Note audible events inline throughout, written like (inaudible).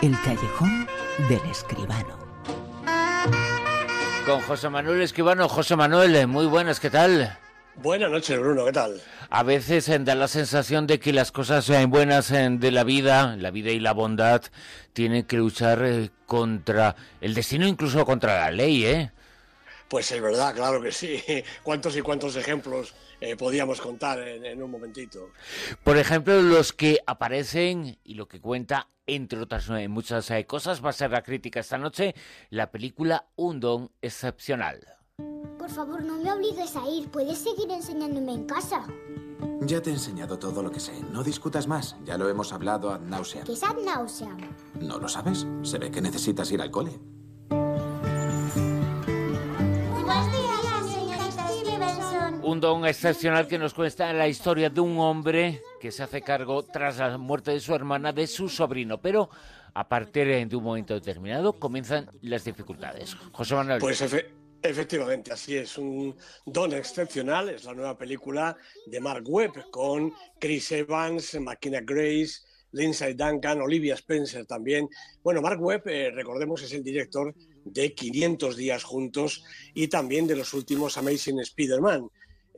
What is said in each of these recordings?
El callejón del escribano. Con José Manuel Escribano. José Manuel, muy buenas, ¿qué tal? Buenas noches, Bruno, ¿qué tal? A veces eh, da la sensación de que las cosas eh, buenas eh, de la vida, la vida y la bondad, tienen que luchar eh, contra el destino, incluso contra la ley, ¿eh? Pues es verdad, claro que sí. (laughs) ¿Cuántos y cuántos ejemplos eh, podíamos contar en, en un momentito? Por ejemplo, los que aparecen y lo que cuenta, entre otras eh, muchas eh, cosas, va a ser la crítica esta noche, la película Un don excepcional. Por favor, no me obligues a ir. Puedes seguir enseñándome en casa. Ya te he enseñado todo lo que sé. No discutas más. Ya lo hemos hablado ad nauseam. ¿Qué es ad nauseam? ¿No lo sabes? Se ve que necesitas ir al cole. Buenos días, señorita Stevenson. Un don excepcional que nos cuenta la historia de un hombre que se hace cargo tras la muerte de su hermana de su sobrino, pero a partir de un momento determinado comienzan las dificultades. José Manuel. Pues efe- efectivamente, así es. Un don excepcional. Es la nueva película de Mark Webb con Chris Evans, McKenna Grace, Lindsay Duncan, Olivia Spencer también. Bueno, Mark Webb, eh, recordemos, es el director de 500 días juntos y también de los últimos Amazing Spider-Man.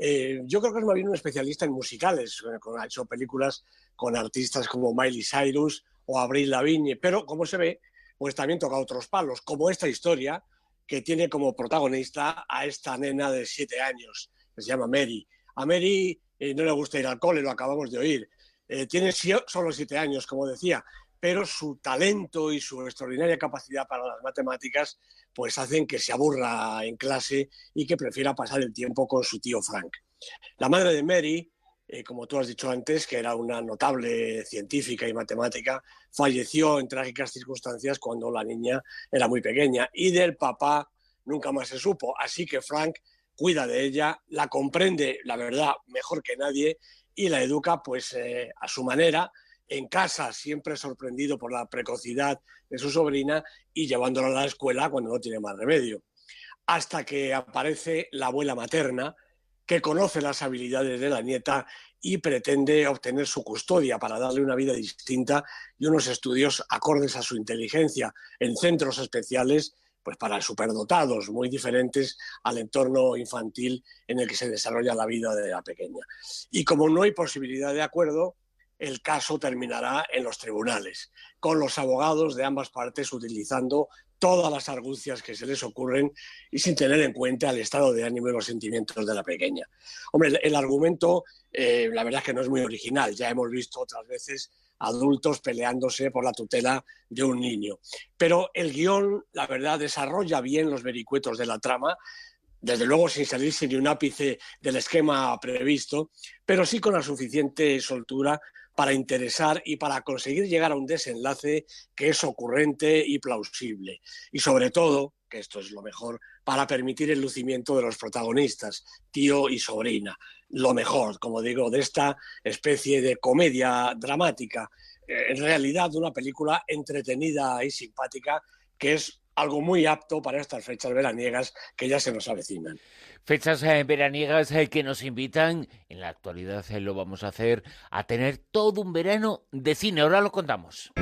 Eh, yo creo que es más bien un especialista en musicales, eh, con- ha hecho películas con artistas como Miley Cyrus o Avril Lavigne, pero como se ve, pues también toca otros palos, como esta historia que tiene como protagonista a esta nena de siete años, que se llama Mary. A Mary eh, no le gusta ir al cole, lo acabamos de oír. Eh, tiene solo siete años, como decía, pero su talento y su extraordinaria capacidad para las matemáticas pues hacen que se aburra en clase y que prefiera pasar el tiempo con su tío Frank. La madre de Mary, eh, como tú has dicho antes, que era una notable científica y matemática, falleció en trágicas circunstancias cuando la niña era muy pequeña y del papá nunca más se supo. Así que Frank cuida de ella, la comprende, la verdad, mejor que nadie y la educa pues eh, a su manera, en casa, siempre sorprendido por la precocidad de su sobrina y llevándola a la escuela cuando no tiene más remedio. Hasta que aparece la abuela materna, que conoce las habilidades de la nieta y pretende obtener su custodia para darle una vida distinta y unos estudios acordes a su inteligencia en centros especiales pues para superdotados, muy diferentes al entorno infantil en el que se desarrolla la vida de la pequeña. Y como no hay posibilidad de acuerdo, el caso terminará en los tribunales, con los abogados de ambas partes utilizando todas las argucias que se les ocurren y sin tener en cuenta el estado de ánimo y los sentimientos de la pequeña. Hombre, el, argumento, eh, la verdad que no es muy original. Ya hemos visto otras veces adultos peleándose por la tutela de un niño. Pero el guion, la verdad, desarrolla bien los vericuetos de la trama, desde luego sin salirse ni un ápice del esquema previsto, pero sí con la suficiente soltura para interesar y para conseguir llegar a un desenlace que es ocurrente y plausible. Y sobre todo, que esto es lo mejor, para permitir el lucimiento de los protagonistas, tío y sobrina. Lo mejor, como digo, de esta especie de comedia dramática, eh, en realidad una película entretenida y simpática que es algo muy apto para estas fechas veraniegas que ya se nos avecinan. Fechas eh, veraniegas eh, que nos invitan, en la actualidad eh, lo vamos a hacer, a tener todo un verano de cine. Ahora lo contamos.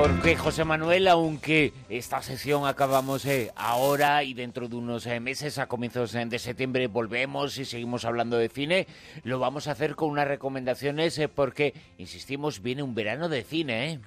Porque José Manuel, aunque esta sesión acabamos eh, ahora y dentro de unos eh, meses, a comienzos eh, de septiembre, volvemos y seguimos hablando de cine, lo vamos a hacer con unas recomendaciones eh, porque, insistimos, viene un verano de cine, ¿eh?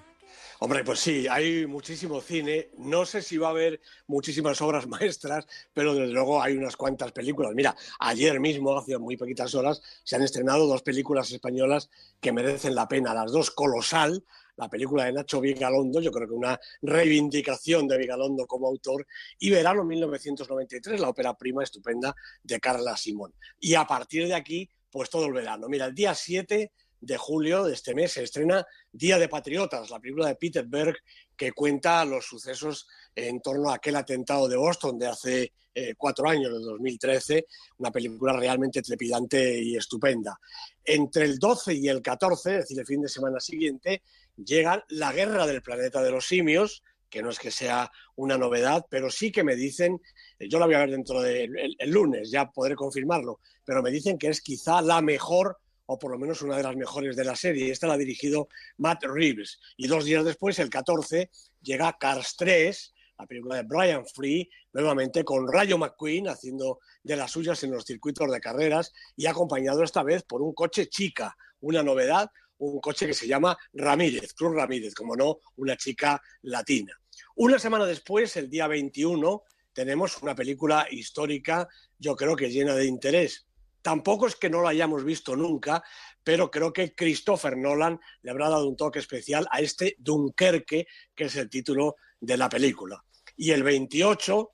Hombre, pues sí, hay muchísimo cine. No sé si va a haber muchísimas obras (laughs) maestras, pero desde luego hay unas cuantas películas. Mira, ayer mismo, hace muy poquitas horas, se han estrenado dos películas españolas que merecen la pena. Las dos, Colosal, la película de Nacho Vigalondo, yo creo que una reivindicación de Vigalondo como autor, y Verano 1993, la ópera prima estupenda de Carla Simón. Y a partir de aquí, pues todo el verano. Mira, el día 7 de julio de este mes se estrena Día de Patriotas, la película de Peter Berg que cuenta los sucesos en torno a aquel atentado de Boston de hace eh, cuatro años, de 2013, una película realmente trepidante y estupenda. Entre el 12 y el 14, es decir, el fin de semana siguiente, llega La Guerra del Planeta de los Simios, que no es que sea una novedad, pero sí que me dicen, yo la voy a ver dentro del de, el lunes, ya podré confirmarlo, pero me dicen que es quizá la mejor o por lo menos una de las mejores de la serie. Esta la ha dirigido Matt Reeves. Y dos días después, el 14, llega Cars 3, la película de Brian Free, nuevamente con Rayo McQueen haciendo de las suyas en los circuitos de carreras y acompañado esta vez por un coche chica, una novedad, un coche que se llama Ramírez, Cruz Ramírez, como no, una chica latina. Una semana después, el día 21, tenemos una película histórica, yo creo que llena de interés. Tampoco es que no la hayamos visto nunca, pero creo que Christopher Nolan le habrá dado un toque especial a este Dunkerque, que es el título de la película. Y el 28,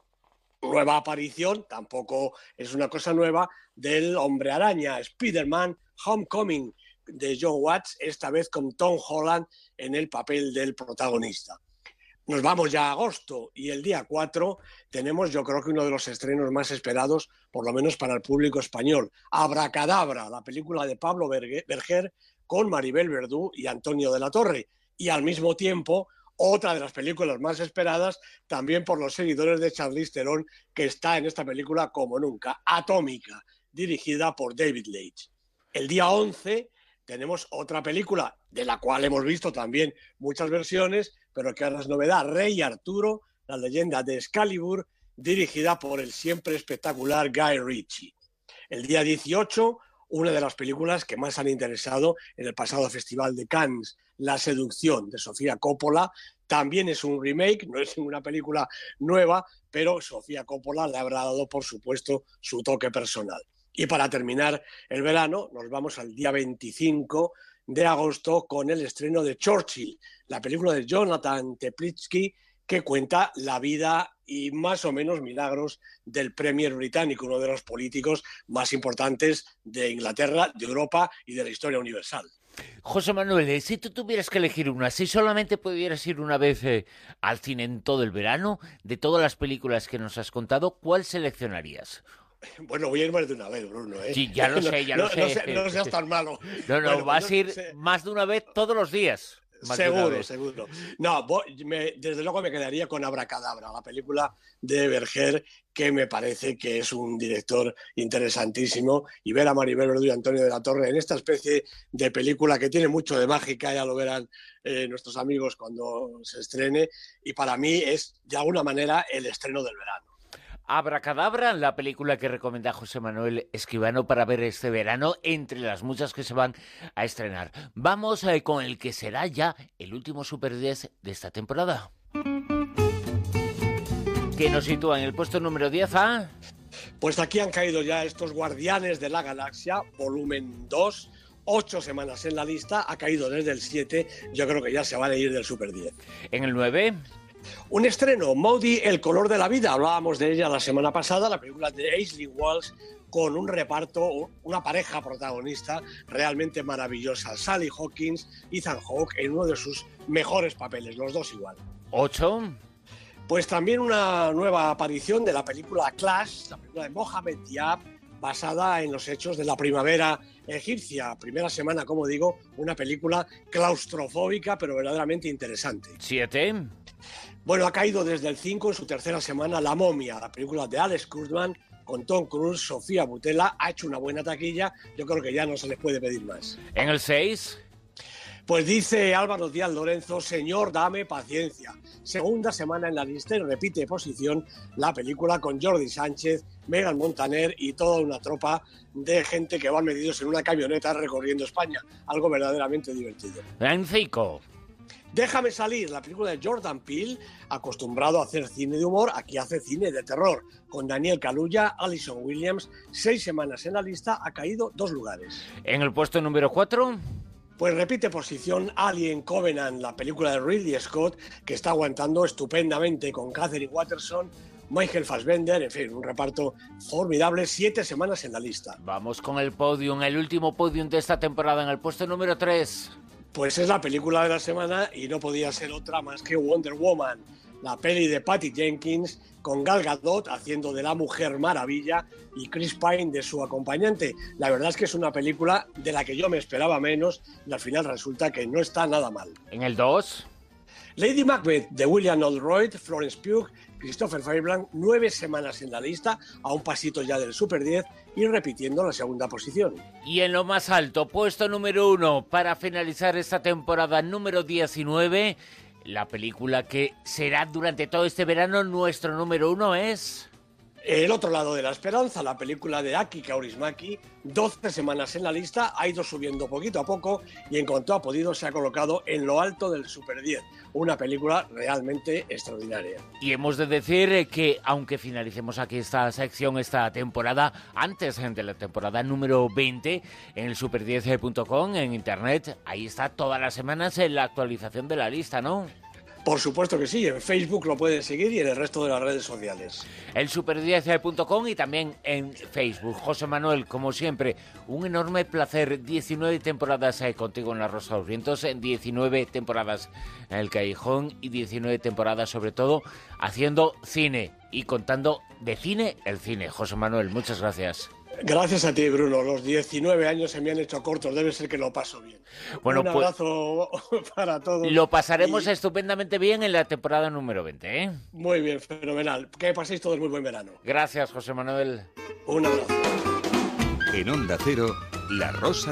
nueva aparición, tampoco es una cosa nueva, del hombre araña, Spider-Man Homecoming, de John Watts, esta vez con Tom Holland en el papel del protagonista. Nos vamos ya a agosto y el día 4 tenemos yo creo que uno de los estrenos más esperados, por lo menos para el público español, Abracadabra, la película de Pablo Berger con Maribel Verdú y Antonio de la Torre. Y al mismo tiempo, otra de las películas más esperadas también por los seguidores de Charlize Theron, que está en esta película como nunca, Atómica, dirigida por David Leitch. El día 11 tenemos otra película de la cual hemos visto también muchas versiones, pero que ahora es novedad, Rey Arturo, la leyenda de Excalibur, dirigida por el siempre espectacular Guy Ritchie. El día 18, una de las películas que más han interesado en el pasado Festival de Cannes, La seducción de Sofía Coppola, también es un remake, no es ninguna película nueva, pero Sofía Coppola le habrá dado, por supuesto, su toque personal. Y para terminar el verano, nos vamos al día 25 de agosto con el estreno de Churchill, la película de Jonathan Teplitsky que cuenta la vida y más o menos milagros del Premier británico, uno de los políticos más importantes de Inglaterra, de Europa y de la historia universal. José Manuel, eh, si tú tuvieras que elegir una, si solamente pudieras ir una vez eh, al cine en todo el verano, de todas las películas que nos has contado, ¿cuál seleccionarías? (laughs) Bueno, voy a ir más de una vez, Bruno. ¿eh? Sí, ya lo (laughs) sé, ya lo sé. No, seas tan malo. No, no, vas a ir más de una vez todos los días. seguro, seguro. No, desde luego me quedaría con Abracadabra, la película de Berger, que me parece que es un director interesantísimo. Y ver a Maribel Verdú y Antonio de la Torre en esta especie de película que tiene mucho de mágica, ya lo verán eh, nuestros amigos cuando se estrene. Y para mí es, de alguna manera, el estreno del verano. Abracadabra, la película que recomienda José Manuel Escribano para ver este verano, entre las muchas que se van a estrenar. Vamos eh, con el que será ya el último Super 10 de esta temporada. Que nos sitúa en el puesto número 10 a... Pues aquí han caído ya estos Guardianes de la Galaxia, volumen 2, ocho semanas en la lista, ha caído desde el 7, yo creo que ya se van a ir del Super 10. En el 9... Un estreno, Maudie, El color de la vida. Hablábamos de ella la semana pasada, la película de Aisley Walsh, con un reparto, una pareja protagonista realmente maravillosa. Sally Hawkins, Ethan Hawke, en uno de sus mejores papeles, los dos igual. ¿Ocho? Pues también una nueva aparición de la película Clash, la película de Mohamed Diab, basada en los hechos de la primavera egipcia. Primera semana, como digo, una película claustrofóbica, pero verdaderamente interesante. ¿Siete? Bueno, ha caído desde el 5 en su tercera semana La momia, la película de Alex Kurtzman con Tom Cruise, Sofía Butela, ha hecho una buena taquilla, yo creo que ya no se les puede pedir más. ¿En el 6? Pues dice Álvaro Díaz Lorenzo, señor, dame paciencia. Segunda semana en la lista y repite posición la película con Jordi Sánchez, Megan Montaner y toda una tropa de gente que van medidos en una camioneta recorriendo España. Algo verdaderamente divertido. En 5. Déjame salir, la película de Jordan Peele, acostumbrado a hacer cine de humor, aquí hace cine de terror. Con Daniel Kaluuya, Alison Williams, seis semanas en la lista, ha caído dos lugares. En el puesto número cuatro. Pues repite posición Alien Covenant, la película de Ridley Scott, que está aguantando estupendamente con Catherine Watterson, Michael Fassbender, en fin, un reparto formidable, siete semanas en la lista. Vamos con el podium, el último podium de esta temporada, en el puesto número tres. Pues es la película de la semana y no podía ser otra más que Wonder Woman, la peli de Patty Jenkins con Gal Gadot haciendo de la Mujer Maravilla y Chris Pine de su acompañante. La verdad es que es una película de la que yo me esperaba menos y al final resulta que no está nada mal. En el 2. Lady Macbeth de William Oldroyd, Florence Pugh, Christopher Fairbrand, nueve semanas en la lista, a un pasito ya del Super 10 y repitiendo la segunda posición. Y en lo más alto, puesto número uno, para finalizar esta temporada número 19, la película que será durante todo este verano nuestro número uno es... El otro lado de la esperanza, la película de Aki Kaurismaki, 12 semanas en la lista, ha ido subiendo poquito a poco y en cuanto ha podido se ha colocado en lo alto del Super 10. Una película realmente extraordinaria. Y hemos de decir que, aunque finalicemos aquí esta sección, esta temporada, antes de la temporada número 20, en el super10.com, en internet, ahí está todas las semanas en la actualización de la lista, ¿no? Por supuesto que sí, en Facebook lo pueden seguir y en el resto de las redes sociales. El super10.com y también en Facebook. José Manuel, como siempre, un enorme placer. 19 temporadas contigo en La Rosa de los Vientos, 19 temporadas en El Callejón y 19 temporadas sobre todo haciendo cine y contando de cine el cine. José Manuel, muchas gracias. Gracias a ti, Bruno. Los 19 años se me han hecho cortos. Debe ser que lo paso bien. Bueno, Un pues abrazo (laughs) para todos. Lo pasaremos estupendamente bien en la temporada número 20. ¿eh? Muy bien, fenomenal. Que paséis todos muy buen verano. Gracias, José Manuel. Un abrazo. En Onda Cero, La Rosa de